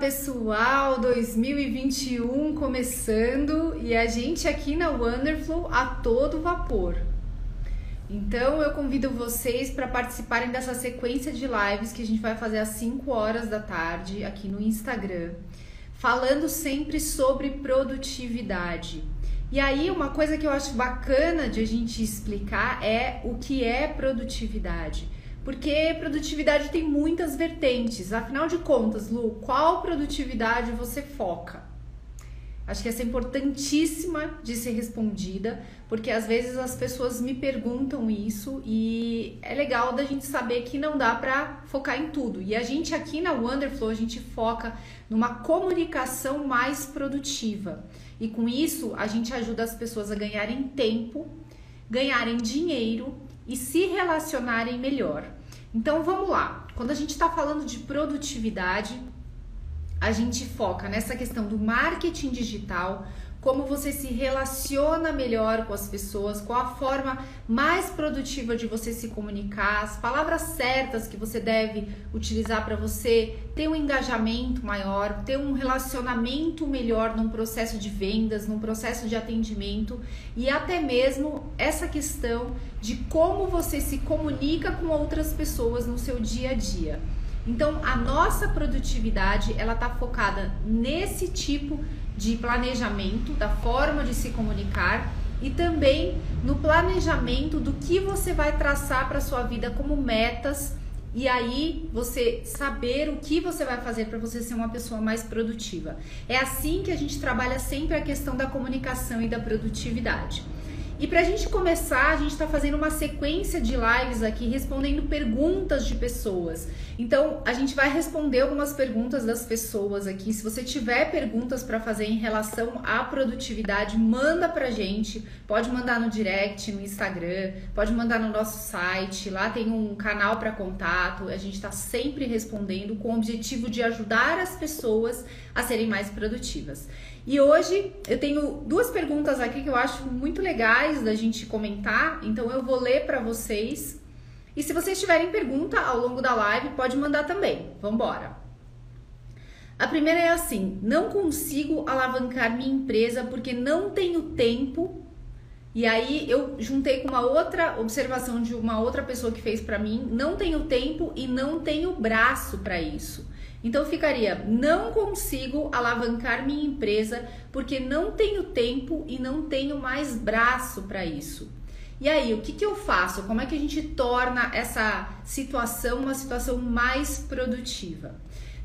pessoal, 2021 começando e a gente aqui na Wonderful a todo vapor. Então eu convido vocês para participarem dessa sequência de lives que a gente vai fazer às 5 horas da tarde aqui no Instagram, falando sempre sobre produtividade. E aí, uma coisa que eu acho bacana de a gente explicar é o que é produtividade. Porque produtividade tem muitas vertentes. Afinal de contas, Lu, qual produtividade você foca? Acho que essa é importantíssima de ser respondida, porque às vezes as pessoas me perguntam isso e é legal da gente saber que não dá para focar em tudo. E a gente aqui na Wonderflow, a gente foca numa comunicação mais produtiva. E com isso, a gente ajuda as pessoas a ganharem tempo, ganharem dinheiro e se relacionarem melhor. Então vamos lá. Quando a gente está falando de produtividade, a gente foca nessa questão do marketing digital, como você se relaciona melhor com as pessoas, qual a forma mais produtiva de você se comunicar, as palavras certas que você deve utilizar para você ter um engajamento maior, ter um relacionamento melhor num processo de vendas, num processo de atendimento e até mesmo essa questão de como você se comunica com outras pessoas no seu dia a dia. Então, a nossa produtividade, ela tá focada nesse tipo de planejamento, da forma de se comunicar e também no planejamento do que você vai traçar para sua vida como metas e aí você saber o que você vai fazer para você ser uma pessoa mais produtiva. É assim que a gente trabalha sempre a questão da comunicação e da produtividade. E para a gente começar, a gente está fazendo uma sequência de lives aqui respondendo perguntas de pessoas. Então, a gente vai responder algumas perguntas das pessoas aqui. Se você tiver perguntas para fazer em relação à produtividade, manda para gente. Pode mandar no direct, no Instagram, pode mandar no nosso site. Lá tem um canal para contato. A gente está sempre respondendo com o objetivo de ajudar as pessoas a serem mais produtivas. E hoje eu tenho duas perguntas aqui que eu acho muito legais da gente comentar, então eu vou ler para vocês. E se vocês tiverem pergunta ao longo da live, pode mandar também. Vamos embora. A primeira é assim: não consigo alavancar minha empresa porque não tenho tempo. E aí eu juntei com uma outra observação de uma outra pessoa que fez para mim, não tenho tempo e não tenho braço para isso. Então ficaria: não consigo alavancar minha empresa porque não tenho tempo e não tenho mais braço para isso. E aí, o que, que eu faço? Como é que a gente torna essa situação uma situação mais produtiva?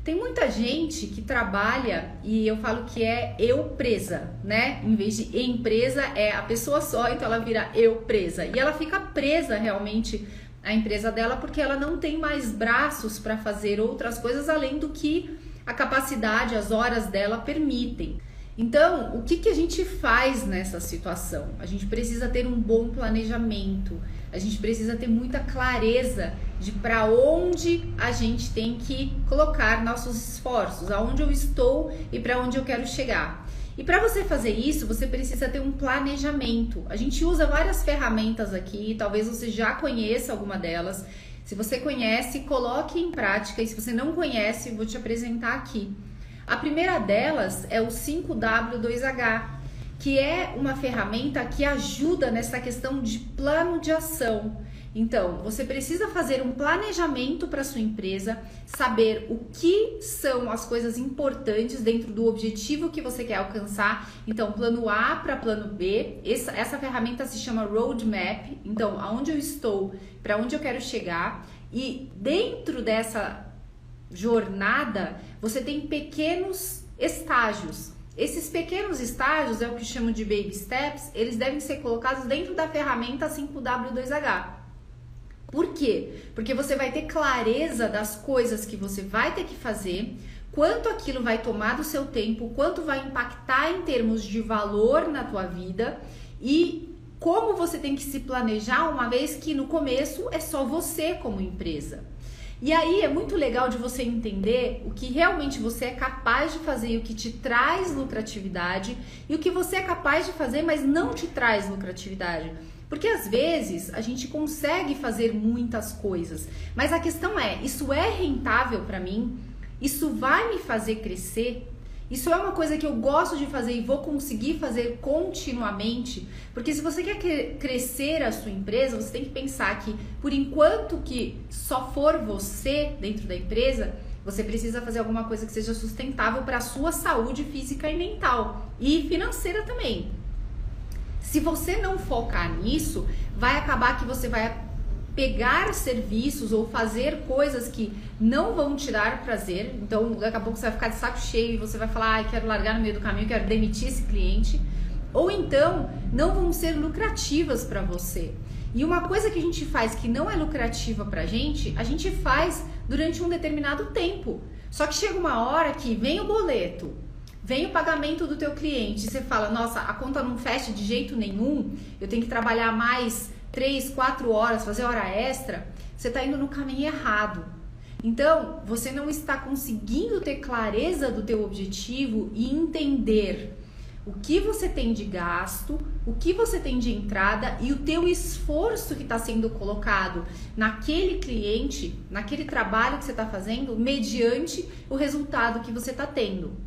Tem muita gente que trabalha e eu falo que é eu presa, né? Em vez de empresa, é a pessoa só, então ela vira eu presa. E ela fica presa realmente a empresa dela porque ela não tem mais braços para fazer outras coisas além do que a capacidade, as horas dela permitem. Então, o que, que a gente faz nessa situação? A gente precisa ter um bom planejamento, a gente precisa ter muita clareza de para onde a gente tem que colocar nossos esforços, aonde eu estou e para onde eu quero chegar. E para você fazer isso, você precisa ter um planejamento. A gente usa várias ferramentas aqui, talvez você já conheça alguma delas. Se você conhece, coloque em prática. E se você não conhece, vou te apresentar aqui. A primeira delas é o 5W2H, que é uma ferramenta que ajuda nessa questão de plano de ação. Então, você precisa fazer um planejamento para sua empresa, saber o que são as coisas importantes dentro do objetivo que você quer alcançar. Então, plano A para plano B. Essa, essa ferramenta se chama Roadmap. Então, aonde eu estou, para onde eu quero chegar. E dentro dessa jornada, você tem pequenos estágios. Esses pequenos estágios é o que chamo de baby steps, eles devem ser colocados dentro da ferramenta 5W2H. Por quê? Porque você vai ter clareza das coisas que você vai ter que fazer, quanto aquilo vai tomar do seu tempo, quanto vai impactar em termos de valor na tua vida e como você tem que se planejar, uma vez que no começo é só você como empresa. E aí é muito legal de você entender o que realmente você é capaz de fazer e o que te traz lucratividade e o que você é capaz de fazer, mas não te traz lucratividade. Porque às vezes a gente consegue fazer muitas coisas, mas a questão é: isso é rentável para mim? Isso vai me fazer crescer? Isso é uma coisa que eu gosto de fazer e vou conseguir fazer continuamente, porque se você quer crescer a sua empresa, você tem que pensar que por enquanto que só for você dentro da empresa, você precisa fazer alguma coisa que seja sustentável para a sua saúde física e mental e financeira também. Se você não focar nisso, vai acabar que você vai pegar serviços ou fazer coisas que não vão te dar prazer. Então, daqui a pouco você vai ficar de saco cheio e você vai falar, ah, quero largar no meio do caminho, quero demitir esse cliente. Ou então, não vão ser lucrativas para você. E uma coisa que a gente faz que não é lucrativa pra gente, a gente faz durante um determinado tempo. Só que chega uma hora que vem o boleto, vem o pagamento do teu cliente, você fala, nossa, a conta não fecha de jeito nenhum, eu tenho que trabalhar mais três, quatro horas, fazer hora extra, você está indo no caminho errado. Então, você não está conseguindo ter clareza do teu objetivo e entender o que você tem de gasto, o que você tem de entrada e o teu esforço que está sendo colocado naquele cliente, naquele trabalho que você está fazendo, mediante o resultado que você está tendo.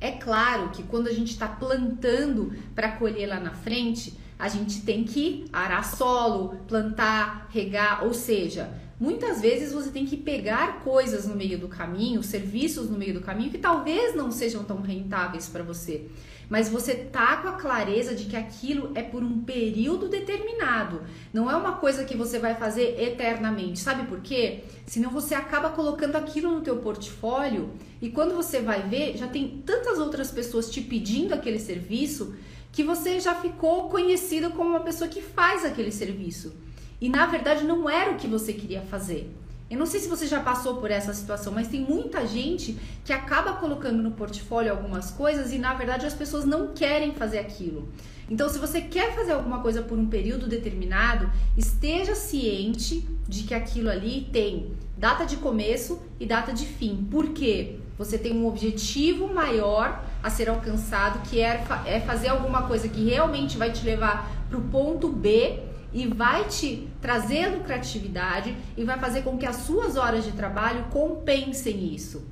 É claro que quando a gente está plantando para colher lá na frente, a gente tem que arar solo, plantar, regar, ou seja, muitas vezes você tem que pegar coisas no meio do caminho, serviços no meio do caminho que talvez não sejam tão rentáveis para você. Mas você tá com a clareza de que aquilo é por um período determinado. Não é uma coisa que você vai fazer eternamente. Sabe por quê? Senão você acaba colocando aquilo no teu portfólio e quando você vai ver, já tem tantas outras pessoas te pedindo aquele serviço que você já ficou conhecido como uma pessoa que faz aquele serviço. E na verdade não era o que você queria fazer. Eu não sei se você já passou por essa situação, mas tem muita gente que acaba colocando no portfólio algumas coisas e na verdade as pessoas não querem fazer aquilo. Então, se você quer fazer alguma coisa por um período determinado, esteja ciente de que aquilo ali tem data de começo e data de fim. Por quê? Você tem um objetivo maior a ser alcançado, que é, é fazer alguma coisa que realmente vai te levar para o ponto B e vai te trazer lucratividade e vai fazer com que as suas horas de trabalho compensem isso.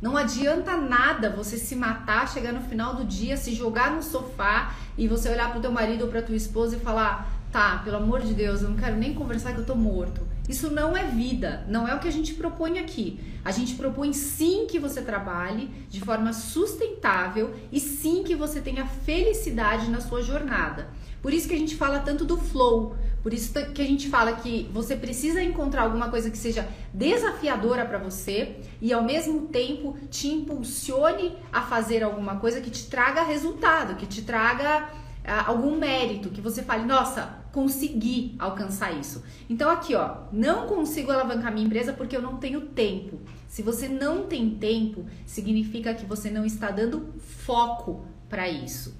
Não adianta nada você se matar, chegar no final do dia, se jogar no sofá e você olhar para o teu marido ou para tua esposa e falar: "Tá, pelo amor de Deus, eu não quero nem conversar que eu tô morto". Isso não é vida, não é o que a gente propõe aqui. A gente propõe sim que você trabalhe de forma sustentável e sim que você tenha felicidade na sua jornada. Por isso que a gente fala tanto do flow, por isso que a gente fala que você precisa encontrar alguma coisa que seja desafiadora para você e ao mesmo tempo te impulsione a fazer alguma coisa que te traga resultado, que te traga algum mérito, que você fale, nossa, consegui alcançar isso. Então aqui, ó, não consigo alavancar minha empresa porque eu não tenho tempo. Se você não tem tempo, significa que você não está dando foco para isso.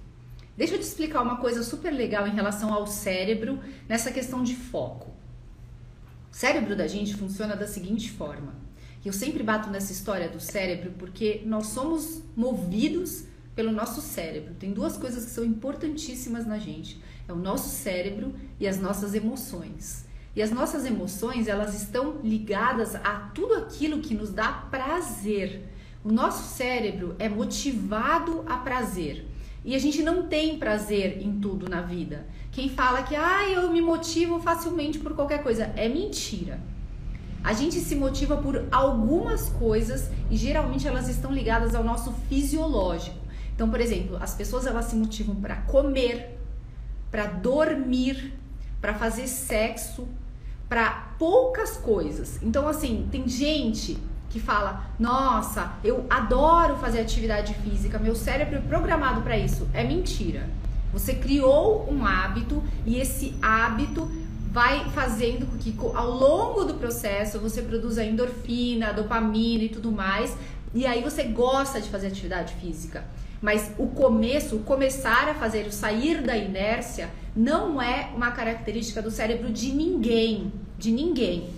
Deixa eu te explicar uma coisa super legal em relação ao cérebro nessa questão de foco. O cérebro da gente funciona da seguinte forma. Eu sempre bato nessa história do cérebro porque nós somos movidos pelo nosso cérebro. Tem duas coisas que são importantíssimas na gente: é o nosso cérebro e as nossas emoções. E as nossas emoções, elas estão ligadas a tudo aquilo que nos dá prazer. O nosso cérebro é motivado a prazer. E a gente não tem prazer em tudo na vida. Quem fala que ah, eu me motivo facilmente por qualquer coisa é mentira. A gente se motiva por algumas coisas e geralmente elas estão ligadas ao nosso fisiológico. Então, por exemplo, as pessoas elas se motivam para comer, para dormir, para fazer sexo, para poucas coisas. Então, assim, tem gente que fala: "Nossa, eu adoro fazer atividade física, meu cérebro é programado para isso". É mentira. Você criou um hábito e esse hábito vai fazendo com que ao longo do processo você produza endorfina, dopamina e tudo mais, e aí você gosta de fazer atividade física. Mas o começo, o começar a fazer, o sair da inércia, não é uma característica do cérebro de ninguém, de ninguém.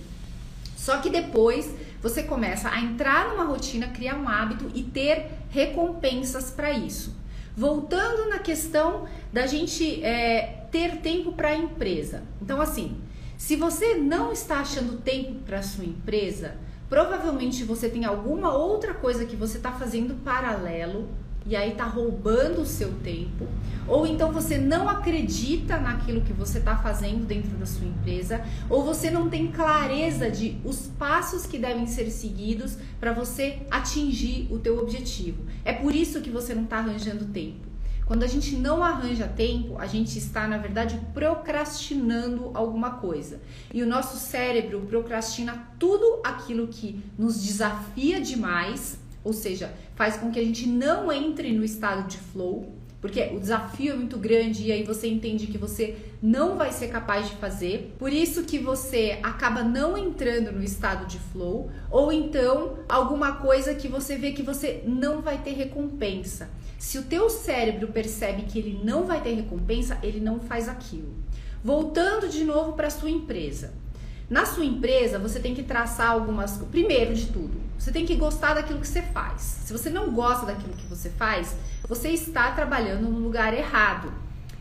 Só que depois você começa a entrar numa rotina, criar um hábito e ter recompensas para isso. Voltando na questão da gente é, ter tempo para a empresa. Então, assim, se você não está achando tempo para sua empresa, Provavelmente você tem alguma outra coisa que você está fazendo paralelo e aí tá roubando o seu tempo, ou então você não acredita naquilo que você está fazendo dentro da sua empresa, ou você não tem clareza de os passos que devem ser seguidos para você atingir o teu objetivo. É por isso que você não está arranjando tempo. Quando a gente não arranja tempo, a gente está, na verdade, procrastinando alguma coisa. E o nosso cérebro procrastina tudo aquilo que nos desafia demais ou seja, faz com que a gente não entre no estado de flow, porque o desafio é muito grande e aí você entende que você não vai ser capaz de fazer. Por isso que você acaba não entrando no estado de flow ou então alguma coisa que você vê que você não vai ter recompensa. Se o teu cérebro percebe que ele não vai ter recompensa, ele não faz aquilo. Voltando de novo para sua empresa. Na sua empresa, você tem que traçar algumas. Primeiro de tudo, você tem que gostar daquilo que você faz. Se você não gosta daquilo que você faz, você está trabalhando no lugar errado.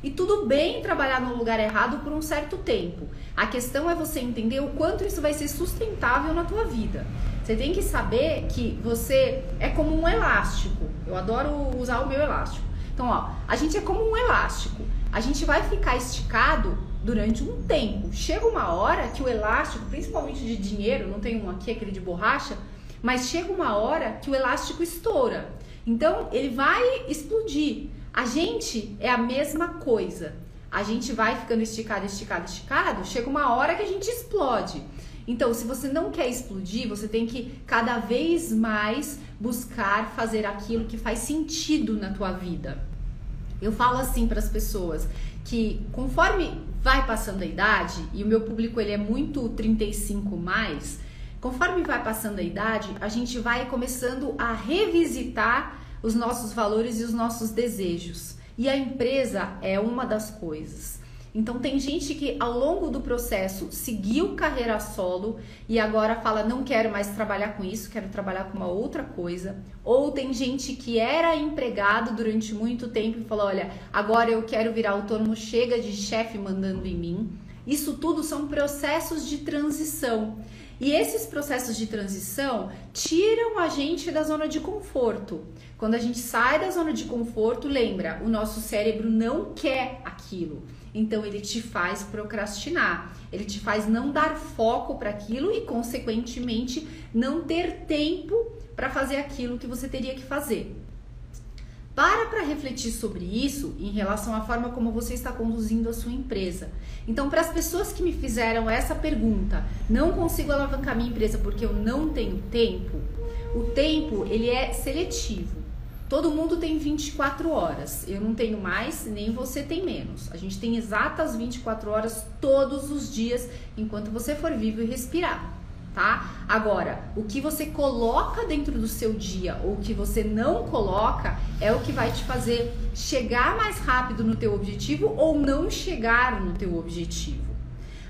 E tudo bem trabalhar no lugar errado por um certo tempo. A questão é você entender o quanto isso vai ser sustentável na tua vida. Você tem que saber que você é como um elástico. Eu adoro usar o meu elástico. Então, ó, a gente é como um elástico. A gente vai ficar esticado durante um tempo. Chega uma hora que o elástico, principalmente de dinheiro, não tem um aqui, aquele de borracha, mas chega uma hora que o elástico estoura. Então ele vai explodir. A gente é a mesma coisa. A gente vai ficando esticado, esticado, esticado, chega uma hora que a gente explode. Então, se você não quer explodir, você tem que cada vez mais buscar fazer aquilo que faz sentido na tua vida. Eu falo assim para as pessoas que conforme vai passando a idade, e o meu público ele é muito 35 mais, conforme vai passando a idade, a gente vai começando a revisitar os nossos valores e os nossos desejos. E a empresa é uma das coisas. Então tem gente que ao longo do processo seguiu carreira solo e agora fala não quero mais trabalhar com isso, quero trabalhar com uma outra coisa. Ou tem gente que era empregado durante muito tempo e falou, olha, agora eu quero virar autônomo, chega de chefe mandando em mim. Isso tudo são processos de transição. E esses processos de transição tiram a gente da zona de conforto. Quando a gente sai da zona de conforto, lembra, o nosso cérebro não quer aquilo. Então ele te faz procrastinar, ele te faz não dar foco para aquilo e consequentemente não ter tempo para fazer aquilo que você teria que fazer. Para para refletir sobre isso em relação à forma como você está conduzindo a sua empresa. Então, para as pessoas que me fizeram essa pergunta, não consigo alavancar minha empresa porque eu não tenho tempo. O tempo ele é seletivo. Todo mundo tem 24 horas. Eu não tenho mais, nem você tem menos. A gente tem exatas 24 horas todos os dias enquanto você for vivo e respirar, tá? Agora, o que você coloca dentro do seu dia ou o que você não coloca é o que vai te fazer chegar mais rápido no teu objetivo ou não chegar no teu objetivo.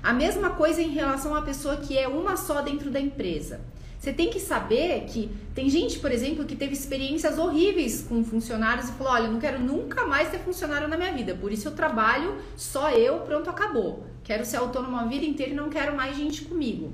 A mesma coisa em relação à pessoa que é uma só dentro da empresa. Você tem que saber que tem gente, por exemplo, que teve experiências horríveis com funcionários e falou: olha, não quero nunca mais ter funcionário na minha vida, por isso eu trabalho só eu, pronto, acabou. Quero ser autônomo a vida inteira e não quero mais gente comigo.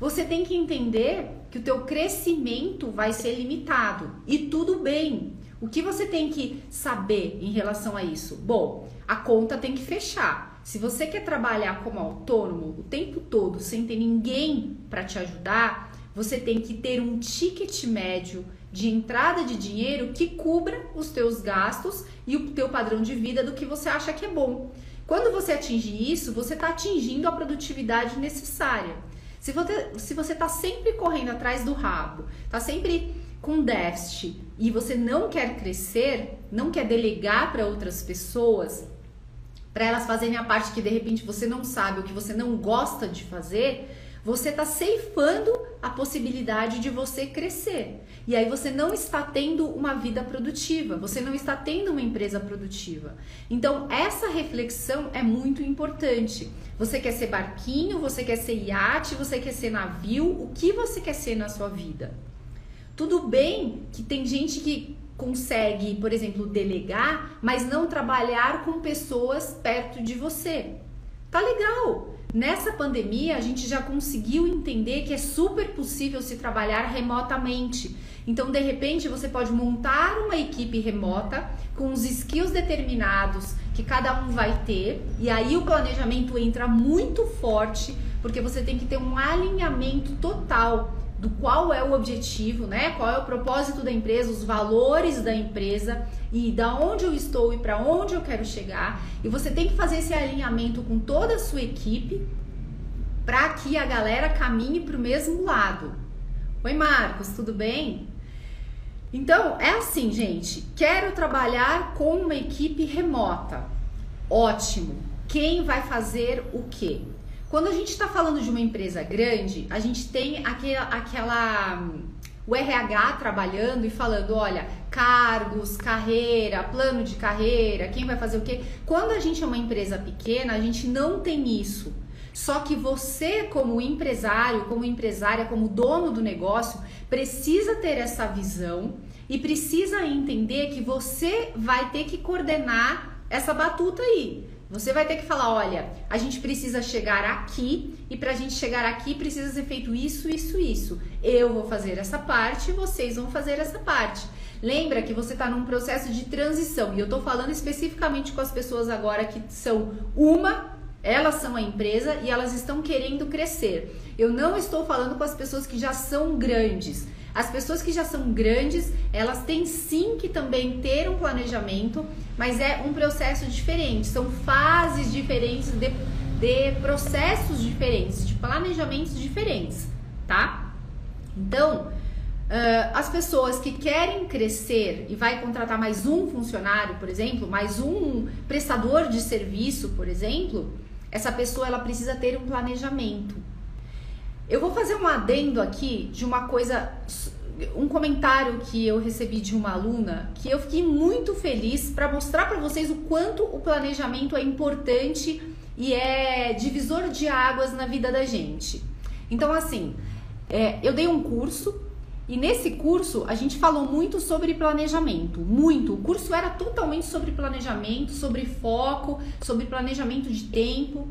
Você tem que entender que o teu crescimento vai ser limitado e tudo bem. O que você tem que saber em relação a isso? Bom, a conta tem que fechar. Se você quer trabalhar como autônomo o tempo todo sem ter ninguém para te ajudar, você tem que ter um ticket médio de entrada de dinheiro que cubra os teus gastos e o teu padrão de vida do que você acha que é bom. Quando você atingir isso, você está atingindo a produtividade necessária. Se você se você está sempre correndo atrás do rabo, está sempre com déficit e você não quer crescer, não quer delegar para outras pessoas, para elas fazerem a parte que de repente você não sabe, o que você não gosta de fazer, você está ceifando a possibilidade de você crescer. E aí você não está tendo uma vida produtiva, você não está tendo uma empresa produtiva. Então, essa reflexão é muito importante. Você quer ser barquinho, você quer ser iate, você quer ser navio, o que você quer ser na sua vida? Tudo bem que tem gente que consegue, por exemplo, delegar, mas não trabalhar com pessoas perto de você. Tá legal. Nessa pandemia, a gente já conseguiu entender que é super possível se trabalhar remotamente. Então, de repente, você pode montar uma equipe remota com os skills determinados que cada um vai ter, e aí o planejamento entra muito forte, porque você tem que ter um alinhamento total do qual é o objetivo, né? Qual é o propósito da empresa, os valores da empresa e da onde eu estou e para onde eu quero chegar. E você tem que fazer esse alinhamento com toda a sua equipe para que a galera caminhe para o mesmo lado. Oi, Marcos, tudo bem? Então, é assim, gente. Quero trabalhar com uma equipe remota. Ótimo. Quem vai fazer o quê? Quando a gente está falando de uma empresa grande, a gente tem aquela, aquela o RH trabalhando e falando, olha, cargos, carreira, plano de carreira, quem vai fazer o quê? Quando a gente é uma empresa pequena, a gente não tem isso. Só que você, como empresário, como empresária, como dono do negócio, precisa ter essa visão e precisa entender que você vai ter que coordenar essa batuta aí. Você vai ter que falar, olha, a gente precisa chegar aqui e para a gente chegar aqui precisa ser feito isso, isso, isso. Eu vou fazer essa parte, vocês vão fazer essa parte. Lembra que você está num processo de transição e eu estou falando especificamente com as pessoas agora que são uma, elas são a empresa e elas estão querendo crescer. Eu não estou falando com as pessoas que já são grandes. As pessoas que já são grandes, elas têm sim que também ter um planejamento, mas é um processo diferente, são fases diferentes de, de processos diferentes, de planejamentos diferentes, tá? Então, uh, as pessoas que querem crescer e vai contratar mais um funcionário, por exemplo, mais um prestador de serviço, por exemplo, essa pessoa ela precisa ter um planejamento. Eu vou fazer um adendo aqui de uma coisa, um comentário que eu recebi de uma aluna que eu fiquei muito feliz para mostrar para vocês o quanto o planejamento é importante e é divisor de águas na vida da gente. Então, assim, é, eu dei um curso e nesse curso a gente falou muito sobre planejamento, muito. O curso era totalmente sobre planejamento, sobre foco, sobre planejamento de tempo,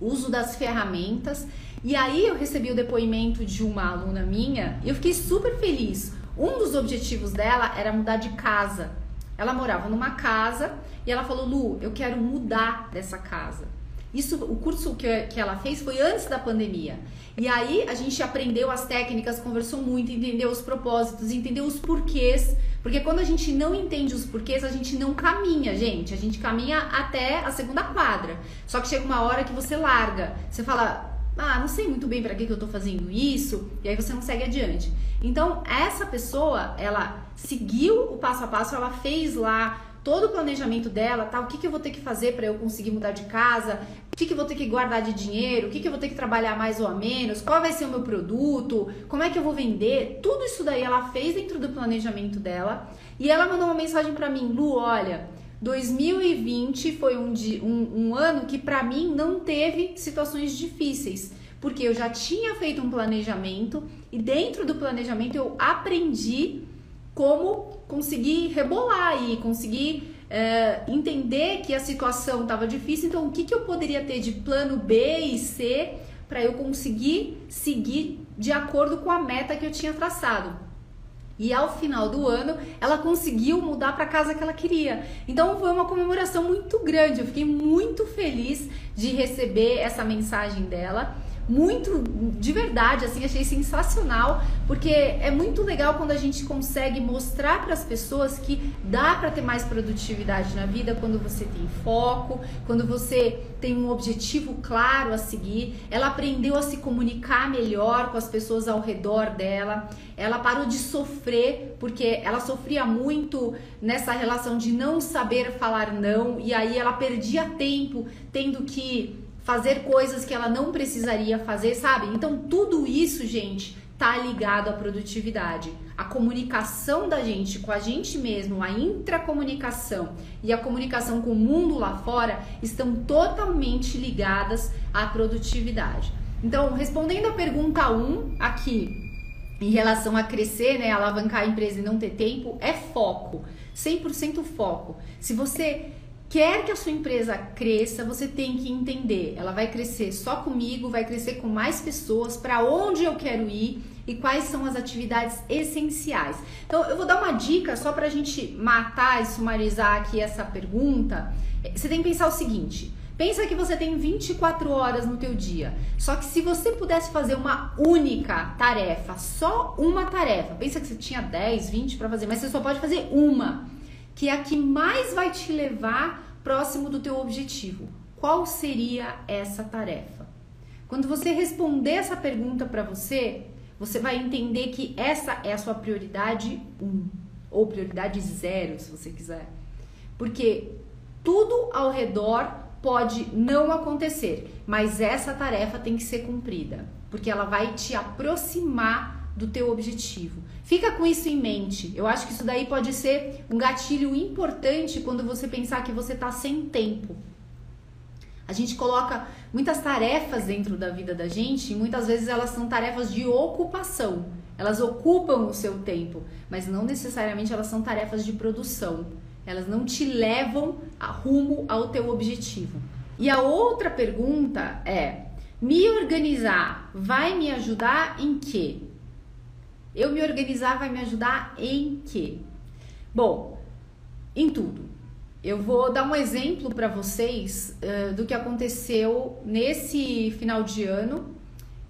uso das ferramentas. E aí eu recebi o depoimento de uma aluna minha e eu fiquei super feliz. Um dos objetivos dela era mudar de casa. Ela morava numa casa e ela falou: Lu, eu quero mudar dessa casa. Isso, o curso que, que ela fez foi antes da pandemia. E aí a gente aprendeu as técnicas, conversou muito, entendeu os propósitos, entendeu os porquês. Porque quando a gente não entende os porquês, a gente não caminha, gente. A gente caminha até a segunda quadra. Só que chega uma hora que você larga. Você fala, ah, não sei muito bem para que, que eu tô fazendo isso, e aí você não segue adiante. Então, essa pessoa, ela seguiu o passo a passo, ela fez lá todo o planejamento dela, tá? O que, que eu vou ter que fazer para eu conseguir mudar de casa? O que, que eu vou ter que guardar de dinheiro? O que, que eu vou ter que trabalhar mais ou a menos? Qual vai ser o meu produto? Como é que eu vou vender? Tudo isso daí ela fez dentro do planejamento dela. E ela mandou uma mensagem para mim, Lu, olha, 2020 foi um, um, um ano que para mim não teve situações difíceis, porque eu já tinha feito um planejamento e dentro do planejamento eu aprendi como conseguir rebolar e conseguir é, entender que a situação estava difícil. Então, o que, que eu poderia ter de plano B e C para eu conseguir seguir de acordo com a meta que eu tinha traçado? E ao final do ano, ela conseguiu mudar para a casa que ela queria. Então foi uma comemoração muito grande. Eu fiquei muito feliz de receber essa mensagem dela muito de verdade, assim, achei sensacional, porque é muito legal quando a gente consegue mostrar para as pessoas que dá para ter mais produtividade na vida quando você tem foco, quando você tem um objetivo claro a seguir. Ela aprendeu a se comunicar melhor com as pessoas ao redor dela. Ela parou de sofrer, porque ela sofria muito nessa relação de não saber falar não, e aí ela perdia tempo tendo que fazer coisas que ela não precisaria fazer, sabe? Então tudo isso, gente, tá ligado à produtividade. A comunicação da gente com a gente mesmo, a intracomunicação e a comunicação com o mundo lá fora estão totalmente ligadas à produtividade. Então, respondendo a pergunta 1 aqui, em relação a crescer, né, alavancar a empresa e não ter tempo, é foco. 100% foco. Se você quer que a sua empresa cresça, você tem que entender, ela vai crescer só comigo, vai crescer com mais pessoas, para onde eu quero ir e quais são as atividades essenciais. Então, eu vou dar uma dica só para a gente matar e sumarizar aqui essa pergunta. Você tem que pensar o seguinte: pensa que você tem 24 horas no teu dia. Só que se você pudesse fazer uma única tarefa, só uma tarefa, pensa que você tinha 10, 20 para fazer, mas você só pode fazer uma, que é a que mais vai te levar próximo do teu objetivo. Qual seria essa tarefa? Quando você responder essa pergunta para você, você vai entender que essa é a sua prioridade 1 um, ou prioridade zero, se você quiser. Porque tudo ao redor pode não acontecer, mas essa tarefa tem que ser cumprida, porque ela vai te aproximar do teu objetivo. Fica com isso em mente. Eu acho que isso daí pode ser um gatilho importante quando você pensar que você está sem tempo. A gente coloca muitas tarefas dentro da vida da gente e muitas vezes elas são tarefas de ocupação. Elas ocupam o seu tempo, mas não necessariamente elas são tarefas de produção. Elas não te levam a rumo ao teu objetivo. E a outra pergunta é: me organizar vai me ajudar em quê? Eu me organizar vai me ajudar em quê? Bom, em tudo. Eu vou dar um exemplo para vocês uh, do que aconteceu nesse final de ano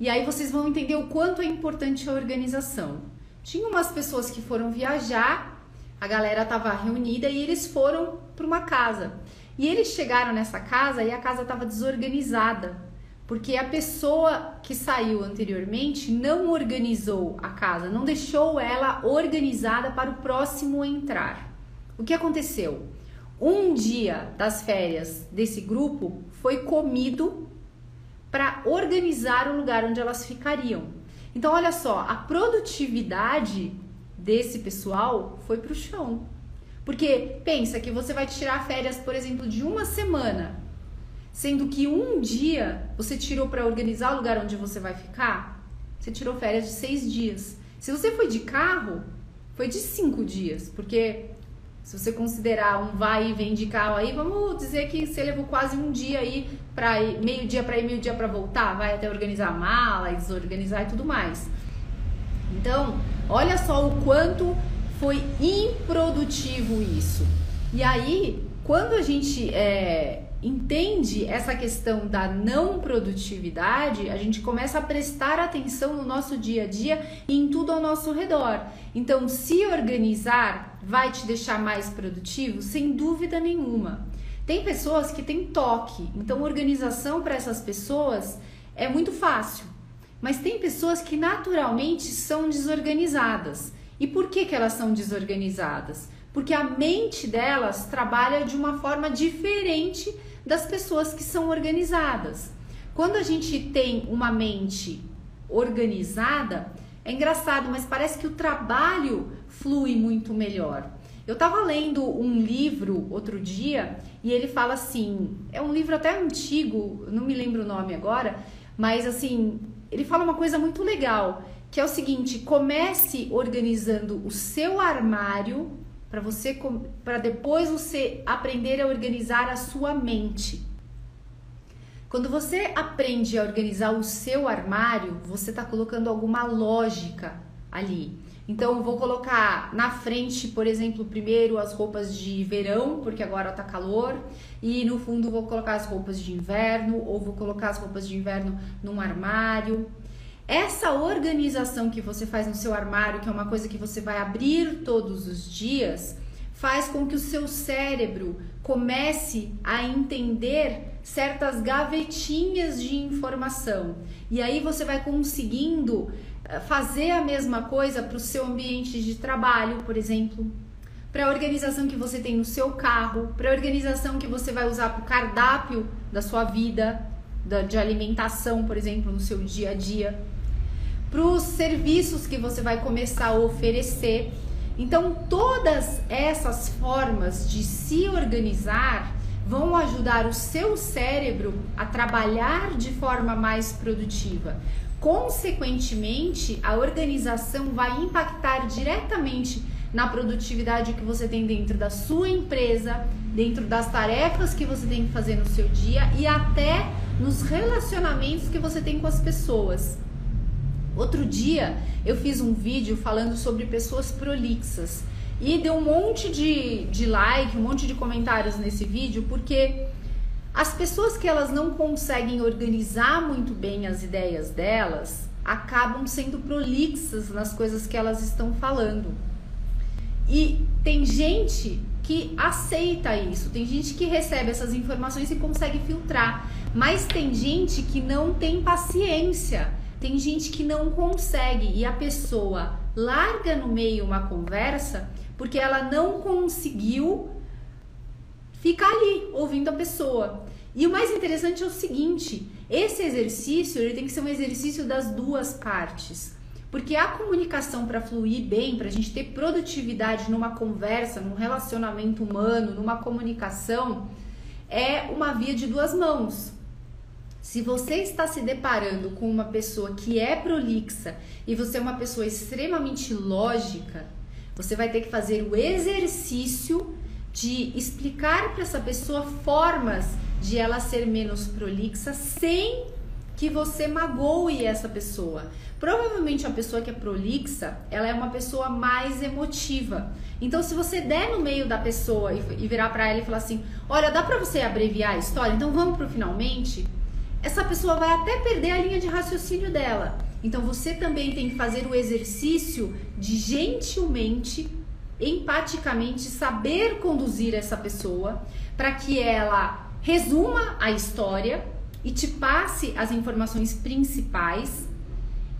e aí vocês vão entender o quanto é importante a organização. Tinha umas pessoas que foram viajar, a galera estava reunida e eles foram para uma casa. E eles chegaram nessa casa e a casa estava desorganizada, porque a pessoa que saiu anteriormente não organizou a casa, não deixou ela organizada para o próximo entrar. O que aconteceu? um dia das férias desse grupo foi comido para organizar o lugar onde elas ficariam. Então, olha só, a produtividade desse pessoal foi para o chão. Porque pensa que você vai tirar férias, por exemplo, de uma semana, sendo que um dia você tirou para organizar o lugar onde você vai ficar, você tirou férias de seis dias. Se você foi de carro, foi de cinco dias, porque se você considerar um vai e vem de carro aí, vamos dizer que você levou quase um dia aí para meio dia para ir, meio dia para voltar, vai até organizar a mala, desorganizar e tudo mais. Então, olha só o quanto foi improdutivo isso. E aí, quando a gente é, entende essa questão da não produtividade, a gente começa a prestar atenção no nosso dia a dia e em tudo ao nosso redor. Então, se organizar vai te deixar mais produtivo? Sem dúvida nenhuma. Tem pessoas que têm toque, então organização para essas pessoas é muito fácil. Mas tem pessoas que naturalmente são desorganizadas. E por que, que elas são desorganizadas? Porque a mente delas trabalha de uma forma diferente das pessoas que são organizadas. Quando a gente tem uma mente organizada, é engraçado, mas parece que o trabalho flui muito melhor. Eu estava lendo um livro outro dia e ele fala assim: é um livro até antigo, não me lembro o nome agora, mas assim, ele fala uma coisa muito legal, que é o seguinte: comece organizando o seu armário para você para depois você aprender a organizar a sua mente. Quando você aprende a organizar o seu armário, você está colocando alguma lógica ali. Então, eu vou colocar na frente, por exemplo, primeiro as roupas de verão, porque agora tá calor, e no fundo vou colocar as roupas de inverno, ou vou colocar as roupas de inverno num armário. Essa organização que você faz no seu armário, que é uma coisa que você vai abrir todos os dias, faz com que o seu cérebro comece a entender certas gavetinhas de informação. E aí você vai conseguindo eh, fazer a mesma coisa para o seu ambiente de trabalho, por exemplo, para a organização que você tem no seu carro, para a organização que você vai usar para o cardápio da sua vida, de alimentação, por exemplo, no seu dia a dia para os serviços que você vai começar a oferecer. Então, todas essas formas de se organizar vão ajudar o seu cérebro a trabalhar de forma mais produtiva. Consequentemente, a organização vai impactar diretamente na produtividade que você tem dentro da sua empresa, dentro das tarefas que você tem que fazer no seu dia e até nos relacionamentos que você tem com as pessoas. Outro dia eu fiz um vídeo falando sobre pessoas prolixas e deu um monte de, de like, um monte de comentários nesse vídeo porque as pessoas que elas não conseguem organizar muito bem as ideias delas acabam sendo prolixas nas coisas que elas estão falando. E tem gente que aceita isso, tem gente que recebe essas informações e consegue filtrar, mas tem gente que não tem paciência, tem gente que não consegue e a pessoa larga no meio uma conversa porque ela não conseguiu ficar ali ouvindo a pessoa. E o mais interessante é o seguinte: esse exercício ele tem que ser um exercício das duas partes. Porque a comunicação para fluir bem, para a gente ter produtividade numa conversa, num relacionamento humano, numa comunicação, é uma via de duas mãos. Se você está se deparando com uma pessoa que é prolixa e você é uma pessoa extremamente lógica, você vai ter que fazer o exercício de explicar para essa pessoa formas de ela ser menos prolixa sem que você magoe essa pessoa. Provavelmente a pessoa que é prolixa, ela é uma pessoa mais emotiva. Então, se você der no meio da pessoa e, virar para ela e falar assim: "Olha, dá para você abreviar a história? Então vamos pro finalmente?" Essa pessoa vai até perder a linha de raciocínio dela. Então, você também tem que fazer o exercício de gentilmente, empaticamente saber conduzir essa pessoa para que ela resuma a história e te passe as informações principais.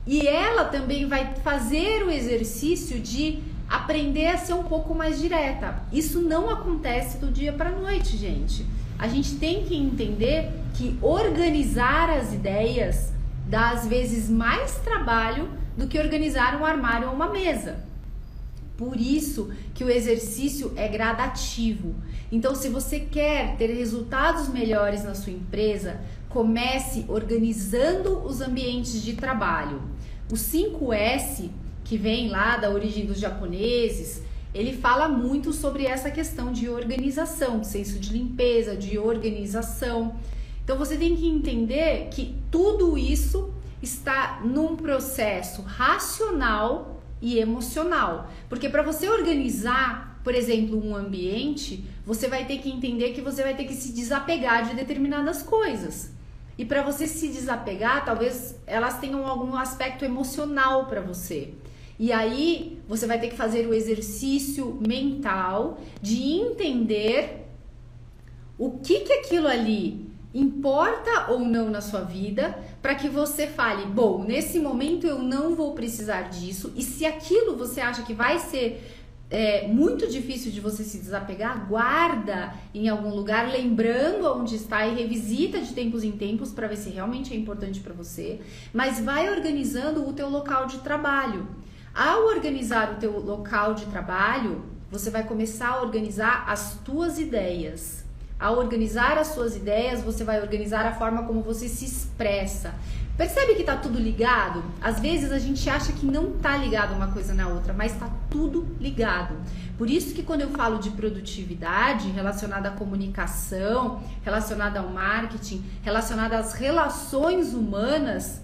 E ela também vai fazer o exercício de aprender a ser um pouco mais direta. Isso não acontece do dia para noite, gente. A gente tem que entender que organizar as ideias dá às vezes mais trabalho do que organizar um armário ou uma mesa. Por isso que o exercício é gradativo. Então, se você quer ter resultados melhores na sua empresa, comece organizando os ambientes de trabalho. O 5S, que vem lá da origem dos japoneses, ele fala muito sobre essa questão de organização, senso de limpeza, de organização. Então você tem que entender que tudo isso está num processo racional e emocional. Porque para você organizar, por exemplo, um ambiente, você vai ter que entender que você vai ter que se desapegar de determinadas coisas. E para você se desapegar, talvez elas tenham algum aspecto emocional para você. E aí você vai ter que fazer o exercício mental de entender o que que aquilo ali importa ou não na sua vida, para que você fale, bom, nesse momento eu não vou precisar disso, e se aquilo você acha que vai ser é, muito difícil de você se desapegar, guarda em algum lugar, lembrando onde está e revisita de tempos em tempos para ver se realmente é importante para você, mas vai organizando o teu local de trabalho. Ao organizar o teu local de trabalho, você vai começar a organizar as tuas ideias ao organizar as suas ideias, você vai organizar a forma como você se expressa. Percebe que tá tudo ligado? Às vezes a gente acha que não tá ligado uma coisa na outra, mas tá tudo ligado. Por isso que quando eu falo de produtividade relacionada à comunicação, relacionada ao marketing, relacionada às relações humanas,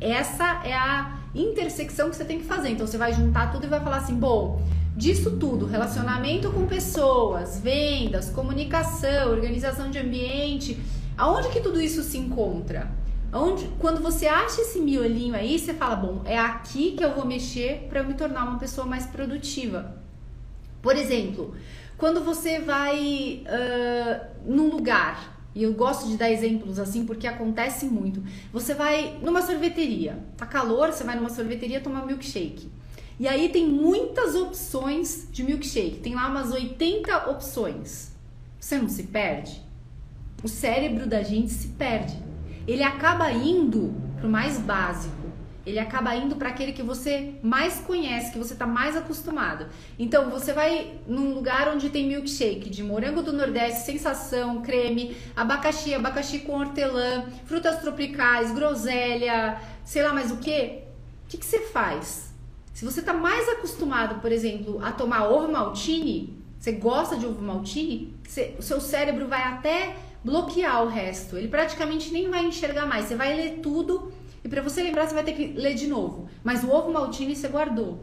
essa é a intersecção que você tem que fazer. Então você vai juntar tudo e vai falar assim: bom, disso tudo, relacionamento com pessoas, vendas, comunicação, organização de ambiente, aonde que tudo isso se encontra? Onde, quando você acha esse miolinho aí, você fala, bom, é aqui que eu vou mexer para eu me tornar uma pessoa mais produtiva. Por exemplo, quando você vai uh, num lugar, e eu gosto de dar exemplos assim porque acontece muito. Você vai numa sorveteria, tá calor, você vai numa sorveteria tomar milkshake. E aí tem muitas opções de milkshake. Tem lá umas 80 opções. Você não se perde? O cérebro da gente se perde. Ele acaba indo pro mais básico. Ele acaba indo para aquele que você mais conhece, que você está mais acostumado. Então, você vai num lugar onde tem milkshake de morango do Nordeste, sensação, creme, abacaxi, abacaxi com hortelã, frutas tropicais, groselha, sei lá mais o que. O que, que você faz? Se você está mais acostumado, por exemplo, a tomar ovo maltine, você gosta de ovo maltine, você, o seu cérebro vai até bloquear o resto. Ele praticamente nem vai enxergar mais. Você vai ler tudo e para você lembrar você vai ter que ler de novo. Mas o ovo maltine você guardou.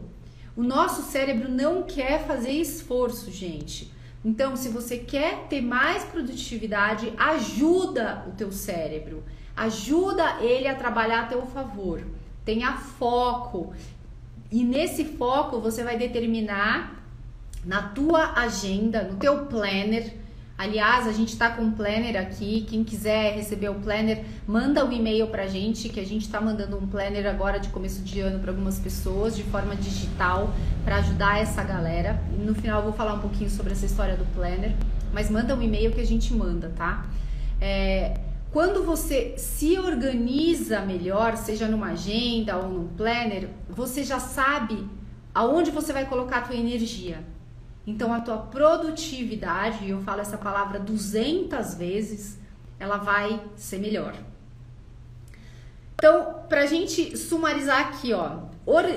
O nosso cérebro não quer fazer esforço, gente. Então, se você quer ter mais produtividade, ajuda o teu cérebro. Ajuda ele a trabalhar a teu favor. Tenha foco. E nesse foco você vai determinar na tua agenda, no teu planner. Aliás, a gente está com um planner aqui. Quem quiser receber o planner, manda um e-mail para a gente, que a gente está mandando um planner agora de começo de ano para algumas pessoas, de forma digital, para ajudar essa galera. No final eu vou falar um pouquinho sobre essa história do planner, mas manda um e-mail que a gente manda, tá? É, quando você se organiza melhor, seja numa agenda ou num planner, você já sabe aonde você vai colocar a tua energia. Então a tua produtividade, eu falo essa palavra 200 vezes, ela vai ser melhor. Então, pra gente sumarizar aqui, ó,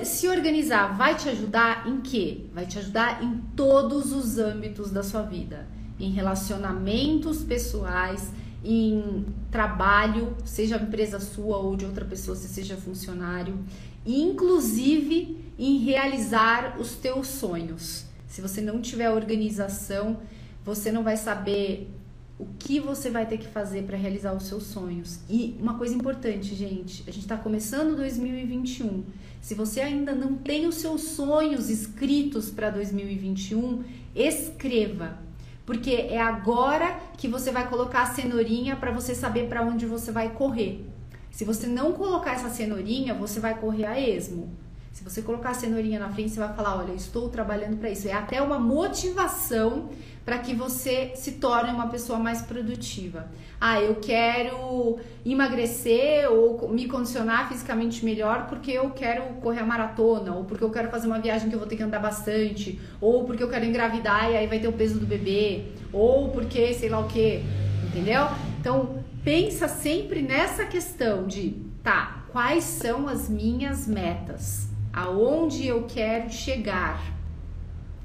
se organizar vai te ajudar em quê? Vai te ajudar em todos os âmbitos da sua vida, em relacionamentos pessoais, em trabalho, seja empresa sua ou de outra pessoa, se seja funcionário, inclusive em realizar os teus sonhos. Se você não tiver organização, você não vai saber o que você vai ter que fazer para realizar os seus sonhos. E uma coisa importante, gente, a gente está começando 2021. Se você ainda não tem os seus sonhos escritos para 2021, escreva porque é agora que você vai colocar a cenourinha para você saber para onde você vai correr. Se você não colocar essa cenourinha, você vai correr a esmo. Se você colocar a cenourinha na frente, você vai falar: Olha, estou trabalhando para isso. É até uma motivação para que você se torne uma pessoa mais produtiva. Ah, eu quero emagrecer ou me condicionar fisicamente melhor porque eu quero correr a maratona, ou porque eu quero fazer uma viagem que eu vou ter que andar bastante, ou porque eu quero engravidar e aí vai ter o peso do bebê, ou porque sei lá o que, entendeu? Então, pensa sempre nessa questão de, tá, quais são as minhas metas? Aonde eu quero chegar?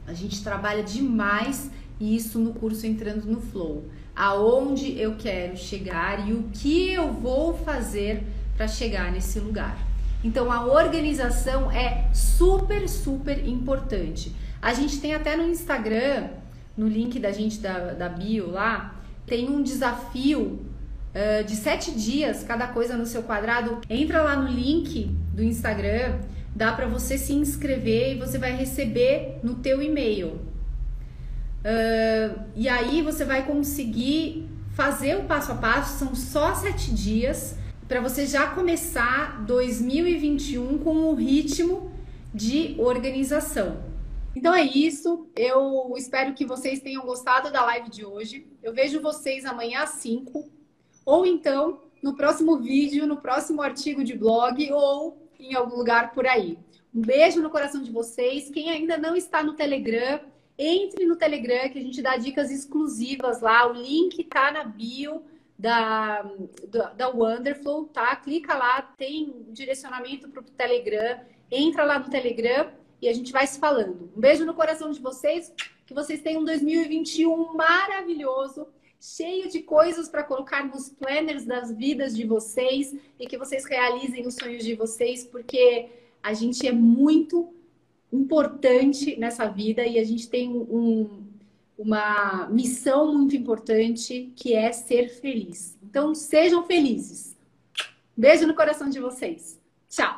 A gente trabalha demais isso no curso Entrando no Flow. Aonde eu quero chegar e o que eu vou fazer para chegar nesse lugar. Então a organização é super, super importante. A gente tem até no Instagram, no link da gente da, da bio lá, tem um desafio uh, de sete dias, cada coisa no seu quadrado. Entra lá no link do Instagram, dá para você se inscrever e você vai receber no teu e-mail. Uh, e aí você vai conseguir fazer o passo a passo, são só sete dias para você já começar 2021 com o ritmo de organização. Então é isso. Eu espero que vocês tenham gostado da live de hoje. Eu vejo vocês amanhã às 5 ou então no próximo vídeo, no próximo artigo de blog ou em algum lugar por aí. Um beijo no coração de vocês. Quem ainda não está no Telegram, entre no Telegram que a gente dá dicas exclusivas lá. O link tá na bio da, da, da Wonderful, tá? Clica lá, tem direcionamento para o Telegram. Entra lá no Telegram e a gente vai se falando. Um beijo no coração de vocês. Que vocês tenham um 2021 maravilhoso, cheio de coisas para colocar nos planners das vidas de vocês e que vocês realizem os sonhos de vocês, porque a gente é muito importante nessa vida e a gente tem um, uma missão muito importante que é ser feliz. Então, sejam felizes. Beijo no coração de vocês. Tchau!